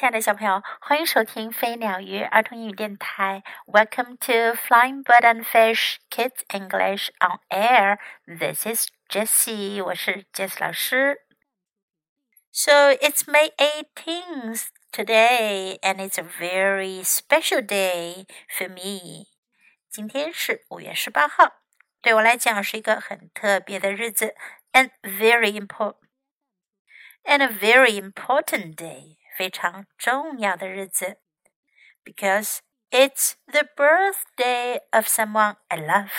亲爱的小朋友，欢迎收听飞鸟鱼儿童英语电台。Welcome to Flying Bird and Fish Kids English on Air. This is Jessie，我是 Jessie 老师。So it's May 18th today, and it's a very special day for me. 今天是五月十八号，对我来讲是一个很特别的日子，and very important, and a very important day. 非常重要的日子，because it's the birthday of someone I love，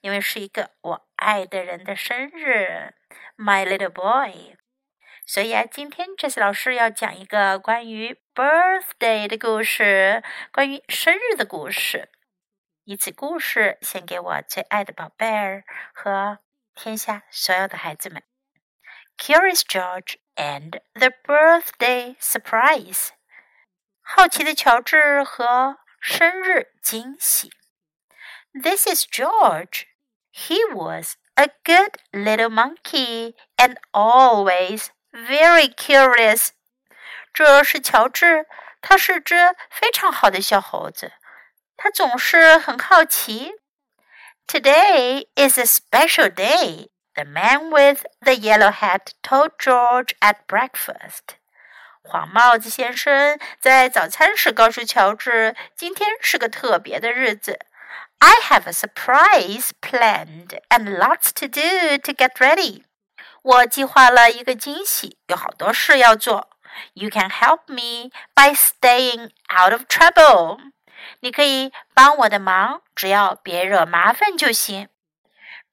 因为是一个我爱的人的生日，my little boy。所以啊，今天 Jess 老师要讲一个关于 birthday 的故事，关于生日的故事。以此故事献给我最爱的宝贝儿和天下所有的孩子们。Curious George and the birthday surprise. 好奇的乔治和生日惊喜。This is George. He was a good little monkey and always very curious. 这是乔治，他是只非常好的小猴子，他总是很好奇。Today is a special day. The man with the yellow hat told George at breakfast. 黄帽子先生在早餐时告诉乔治，今天是个特别的日子。I have a surprise planned and lots to do to get ready. 我计划了一个惊喜，有好多事要做。You can help me by staying out of trouble. 你可以帮我的忙，只要别惹麻烦就行。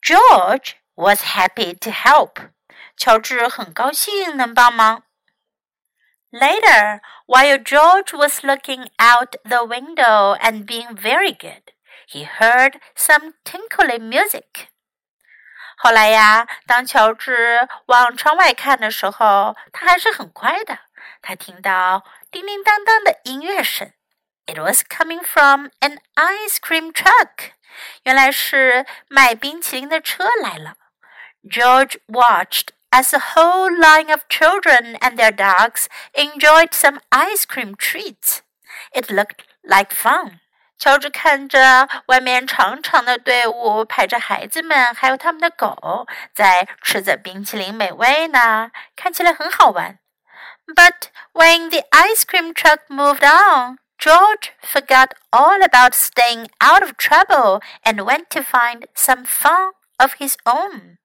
George was happy to help. 乔治很高兴能帮忙。Later, while George was looking out the window and being very good, he heard some tinkling music. 后来呀，当乔治往窗外看的时候，他还是很乖的。他听到叮叮当当的音乐声。It was coming from an ice cream truck. 原来是卖冰淇淋的车来了。 George watched as a whole line of children and their dogs enjoyed some ice cream treats. It looked like fun. 乔治看着外面长长的队伍排着孩子们，还有他们的狗在吃着冰淇淋美味呢，看起来很好玩。But when the ice cream truck moved on, George forgot all about staying out of trouble and went to find some fun of his own.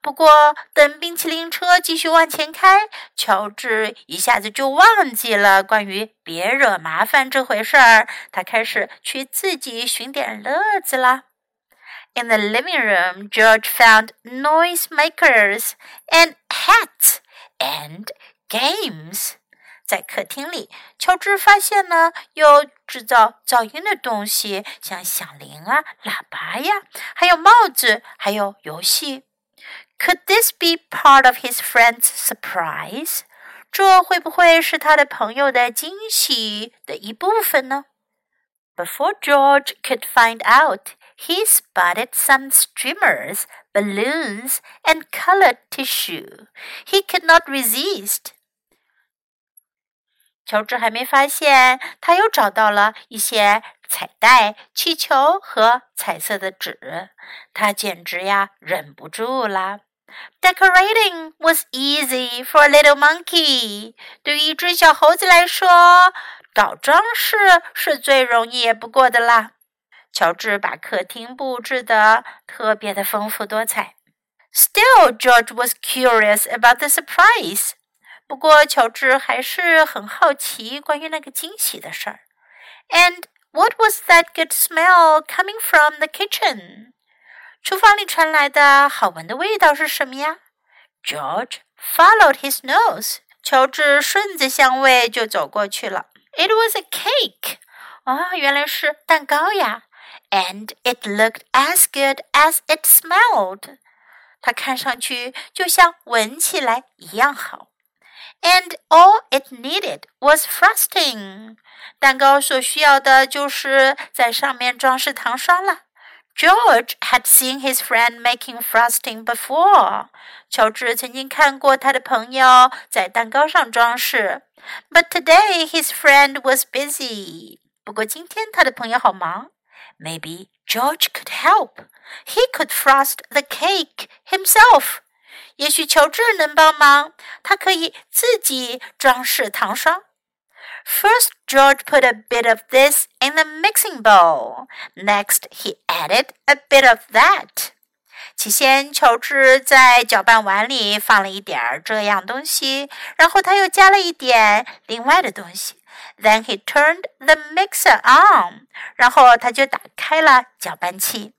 不过，等冰淇淋车继续往前开，乔治一下子就忘记了关于别惹麻烦这回事儿。他开始去自己寻点乐子啦。In the living room, George found noisemakers and hats and games. 在客厅里，乔治发现呢有制造噪音的东西，像响铃啊、喇叭呀，还有帽子，还有游戏。could this be part of his friend's surprise? 这会不会是他的朋友的惊喜的一部分呢？Before George could find out, he spotted some streamers, balloons, and colored tissue. He could not resist. 乔治还没发现，他又找到了一些 彩带、气球和彩色的纸，他简直呀忍不住啦。Decorating was easy for a little monkey。对于一只小猴子来说，搞装饰是最容易不过的啦。乔治把客厅布置的特别的丰富多彩。Still, George was curious about the surprise。不过，乔治还是很好奇关于那个惊喜的事儿。And what was that good smell coming from the kitchen？厨房里传来的好闻的味道是什么呀？George followed his nose。乔治顺着香味就走过去了。It was a cake。啊，原来是蛋糕呀。And it looked as good as it smelled。它看上去就像闻起来一样好。 And all it needed was frosting。蛋糕所需要的就是在上面装饰糖霜了。 George had seen his friend making frosting before. 乔治曾经看过他的朋友在蛋糕上装饰。But today his friend was busy. 不过今天他的朋友好忙。Maybe George could help. He could frost the cake himself. 也许乔治能帮忙，他可以自己装饰糖霜。First, George put a bit of this in the mixing bowl. Next, he added a bit of that. 起先，乔治在搅拌碗里放了一点儿这样东西，然后他又加了一点另外的东西。Then he turned the mixer on. 然后他就打开了搅拌器。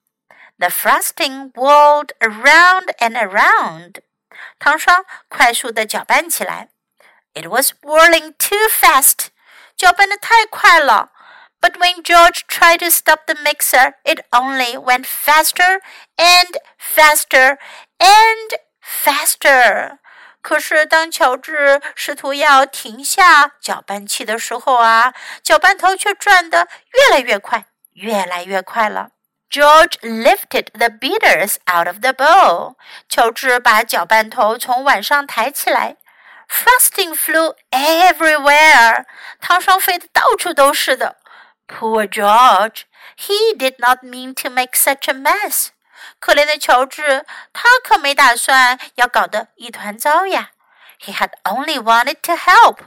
The frosting whirled around and around. 糖霜快速地搅拌起来。It was whirling too fast. 搅拌的太快了。But when George tried to stop the mixer, it only went faster and faster and faster. 可是当乔治试图要停下搅拌器的时候啊，搅拌头却转得越来越快，越来越快了。 George lifted the beaters out of the bowl. 乔治把搅拌头从碗上抬起来。Frosting flew everywhere. 糖霜飞得到处都是的。Poor George. He did not mean to make such a mess. 可怜的乔治，他可没打算要搞得一团糟呀。He had only wanted to help.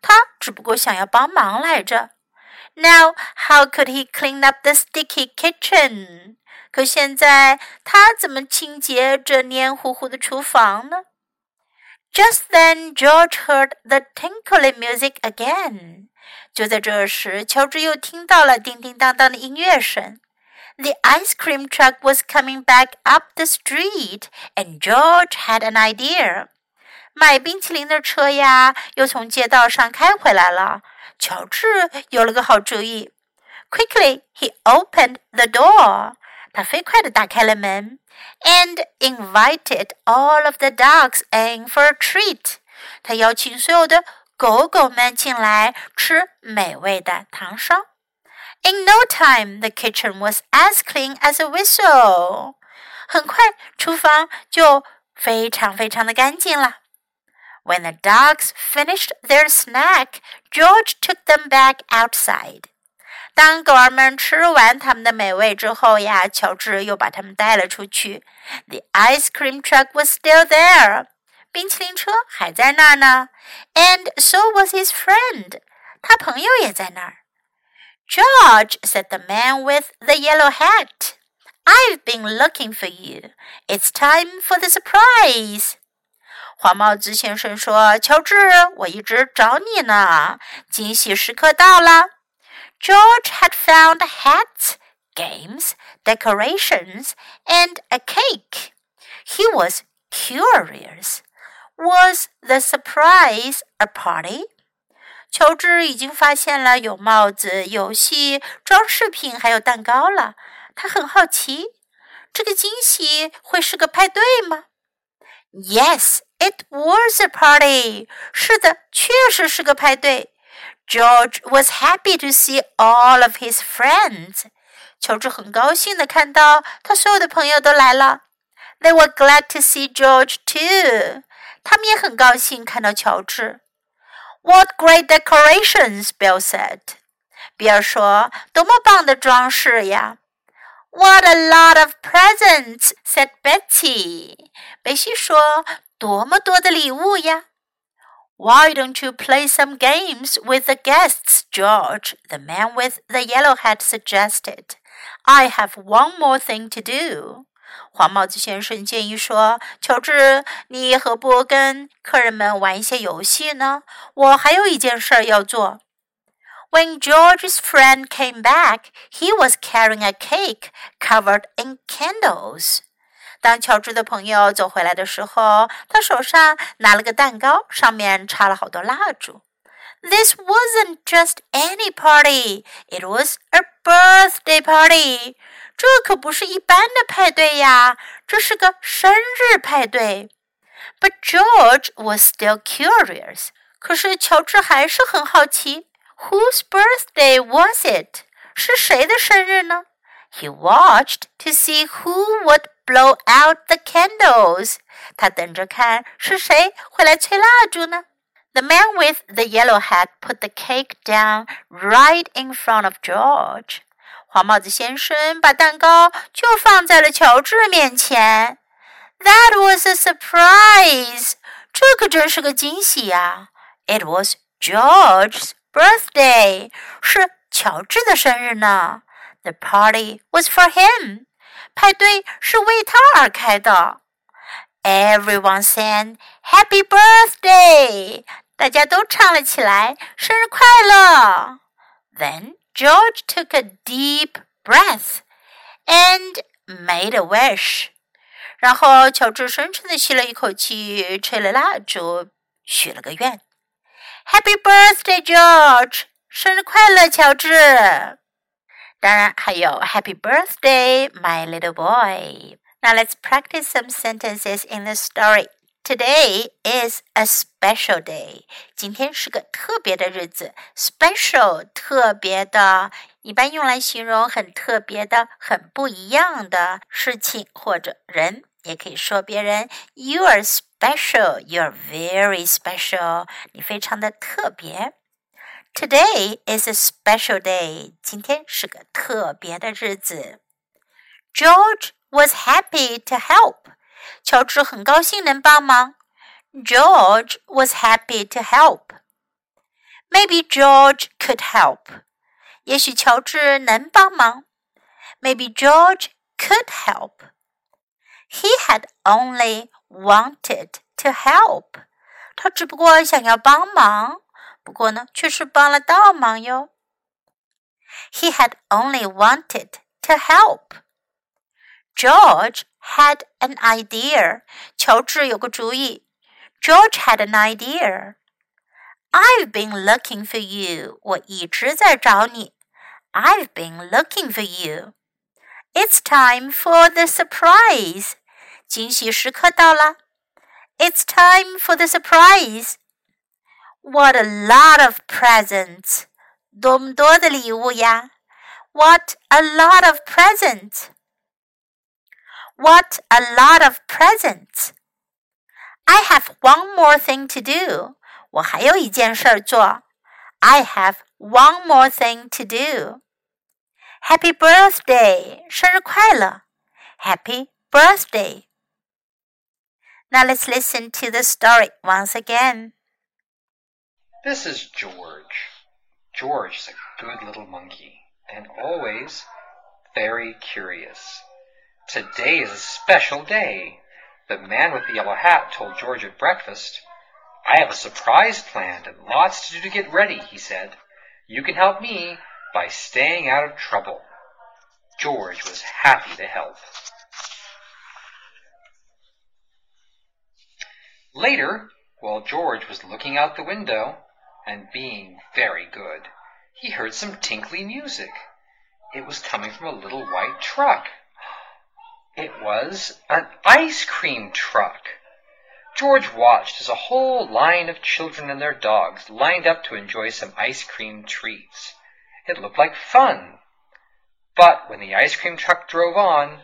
他只不过想要帮忙来着。 Now, how could he clean up the sticky kitchen? 可现在他怎么清洁这黏糊糊的厨房呢？just then, George heard the tinkling music again. 就在这时，乔治又听到了叮叮当当的音乐声。The ice cream truck was coming back up the street, and George had an idea. 卖冰淇淋的车呀，又从街道上开回来了。乔治有了个好主意。Quickly, he opened the door. 他飞快地打开了门，and invited all of the dogs in for a treat。他邀请所有的狗狗们进来吃美味的糖霜。In no time, the kitchen was as clean as a whistle。很快，厨房就非常非常的干净了。 When the dogs finished their snack, George took them back outside. 当狗儿们吃完他们的美味之后呀，乔治又把他们带了出去。The ice cream truck was still there，冰淇淋车还在那儿呢。And so was his friend，他朋友也在那儿。George said the man with the yellow hat. I've been looking for you. It's time for the surprise. 黄帽子先生说：“乔治，我一直找你呢，惊喜时刻到了。” George had found hats, games, decorations, and a cake. He was curious. Was the surprise a party? 乔治已经发现了有帽子、游戏、装饰品，还有蛋糕了。他很好奇，这个惊喜会是个派对吗？Yes, It was a party. 是的，确实是个派对。George was happy to see all of his friends. 乔治很高兴的看到他所有的朋友都来了。They were glad to see George too. 他们也很高兴看到乔治。What great decorations! Bill said. 比尔说：“多么棒的装饰呀！” What a lot of presents! said Betsy. 北西说：“多么多的礼物呀！” Why don't you play some games with the guests, George? The man with the yellow hat suggested. I have one more thing to do. 黄帽子先生建议说：“乔治，你何不跟客人们玩一些游戏呢？我还有一件事儿要做。” When George's friend came back, he was carrying a cake covered in candles. 当乔治的朋友走回来的时候，他手上拿了个蛋糕，上面插了好多蜡烛。This wasn't just any party; it was a birthday party. 这可不是一般的派对呀，这是个生日派对。But George was still curious. 可是乔治还是很好奇，Whose birthday was it? 是谁的生日呢 He watched to see who would blow out the candles. 他等着看是谁会来吹蜡烛呢。The man with the yellow hat put the cake down right in front of George. 黄帽子先生把蛋糕就放在了乔治面前。That was a surprise. 这可真是个惊喜呀！It was George's birthday. 是乔治的生日呢。The party was for him. 派对是为他而开的。Everyone sang "Happy Birthday." 大家都唱了起来，生日快乐。Then George took a deep breath and made a wish. 然后乔治深深的吸了一口气，吹了蜡烛，许了个愿。Happy birthday, George！生日快乐，乔治！当然还有 Happy birthday, my little boy. Now let's practice some sentences in the story. Today is a special day. 今天是个特别的日子。Special 特别的，一般用来形容很特别的、很不一样的事情或者人。也可以说别人 You are special. You are very special. 你非常的特别。 Today is a special day. 今天是个特别的日子。George was happy to help. 乔治很高兴能帮忙。George was happy to help. Maybe George could help. 也许乔治能帮忙。Maybe George could help. He had only wanted to help. 他只不过想要帮忙。 不过呢，却是帮了倒忙哟。He had only wanted to help. George had an idea. 乔治有个主意。George had an idea. I've been looking for you. 我一直在找你。I've been looking for you. It's time for the surprise. 惊喜时刻到了。It's time for the surprise. What a lot of presents! 多么多的礼物呀！What a lot of presents! What a lot of presents! I have one more thing to do. 我还有一件事做。I have one more thing to do. Happy birthday! 生日快乐！Happy birthday! Now let's listen to the story once again. This is George. George is a good little monkey and always very curious. Today is a special day. The man with the yellow hat told George at breakfast, I have a surprise planned and lots to do to get ready, he said. You can help me by staying out of trouble. George was happy to help. Later, while George was looking out the window, and being very good, he heard some tinkly music. It was coming from a little white truck. It was an ice cream truck. George watched as a whole line of children and their dogs lined up to enjoy some ice cream treats. It looked like fun. But when the ice cream truck drove on,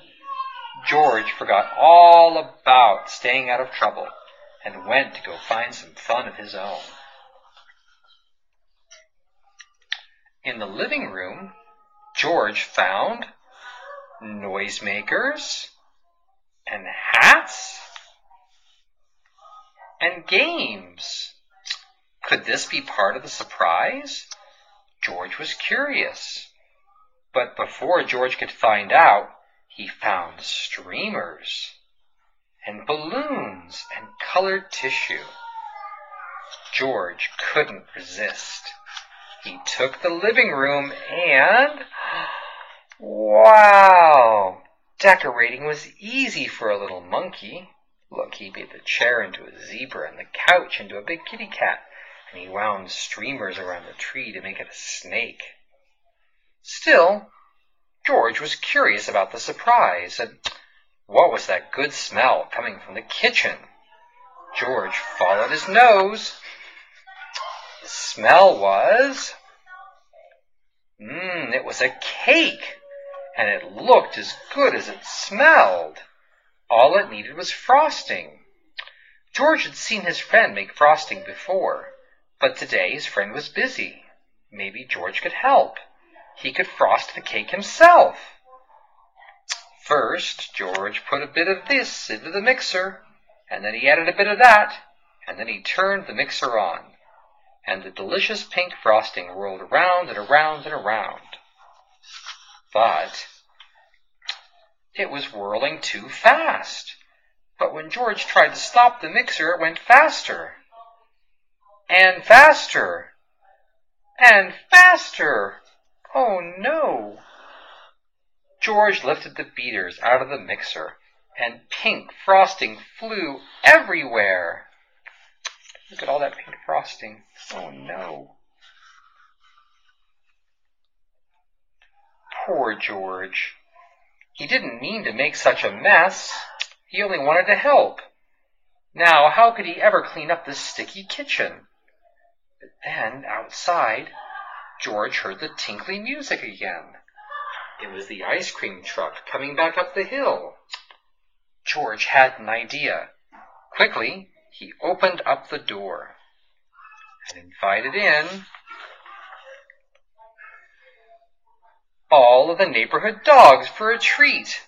George forgot all about staying out of trouble and went to go find some fun of his own. In the living room, George found noisemakers and hats and games. Could this be part of the surprise? George was curious. But before George could find out, he found streamers and balloons and colored tissue. George couldn't resist. He took the living room and. Wow! Decorating was easy for a little monkey. Look, he made the chair into a zebra and the couch into a big kitty cat, and he wound streamers around the tree to make it a snake. Still, George was curious about the surprise, and what was that good smell coming from the kitchen? George followed his nose smell was. Mmm, it was a cake. and it looked as good as it smelled. All it needed was frosting. George had seen his friend make frosting before, but today his friend was busy. Maybe George could help. He could frost the cake himself. First, George put a bit of this into the mixer, and then he added a bit of that, and then he turned the mixer on, and the delicious pink frosting whirled around and around and around. But it was whirling too fast. But when George tried to stop the mixer, it went faster. And faster. And faster. Oh no. George lifted the beaters out of the mixer, and pink frosting flew everywhere. Look at all that pink frosting. Oh no. Poor George. He didn't mean to make such a mess. He only wanted to help. Now, how could he ever clean up this sticky kitchen? But then, outside, George heard the tinkly music again. It was the ice cream truck coming back up the hill. George had an idea. Quickly, he opened up the door and invited in all of the neighborhood dogs for a treat.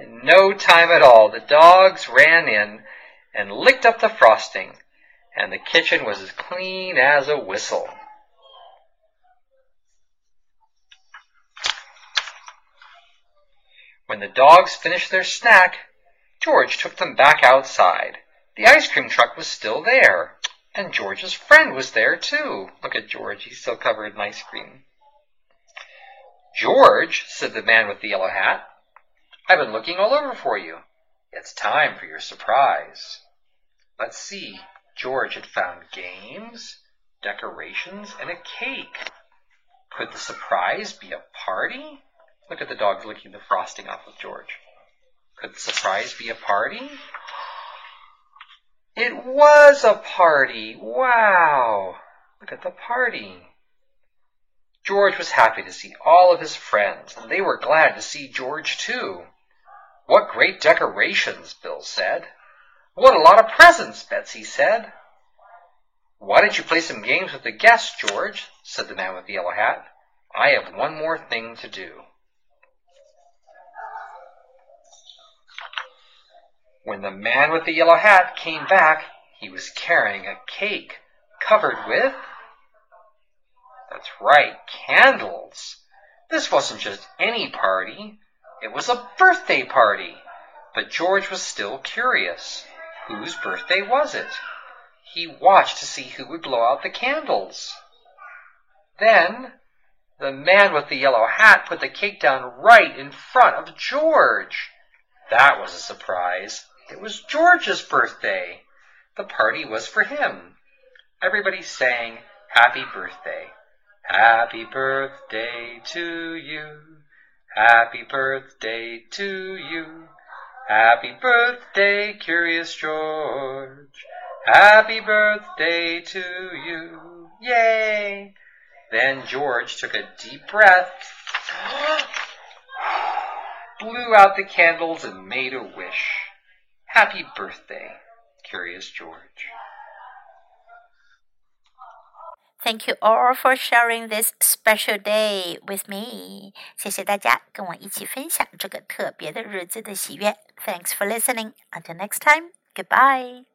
In no time at all, the dogs ran in and licked up the frosting, and the kitchen was as clean as a whistle. When the dogs finished their snack, George took them back outside. The ice cream truck was still there, and George's friend was there too. Look at George, he's still covered in ice cream. George, said the man with the yellow hat, I've been looking all over for you. It's time for your surprise. Let's see. George had found games, decorations, and a cake. Could the surprise be a party? Look at the dogs licking the frosting off of George. Could the surprise be a party? Was a party! Wow! Look at the party. George was happy to see all of his friends, and they were glad to see George too. What great decorations, Bill said. What a lot of presents, Betsy said. Why don't you play some games with the guests, George? said the man with the yellow hat. I have one more thing to do. When the man with the yellow hat came back, he was carrying a cake covered with that's right, candles. This wasn't just any party. It was a birthday party. But George was still curious. Whose birthday was it? He watched to see who would blow out the candles. Then, the man with the yellow hat put the cake down right in front of George. That was a surprise. It was George's birthday. The party was for him. Everybody sang Happy Birthday. Happy birthday to you. Happy birthday to you. Happy birthday, Curious George. Happy birthday to you. Yay! Then George took a deep breath, blew out the candles, and made a wish. Happy birthday, Curious George. Thank you all for sharing this special day with me. 谢谢大家跟我一起分享这个特别的日子的喜悦。Thanks for listening. Until next time. Goodbye.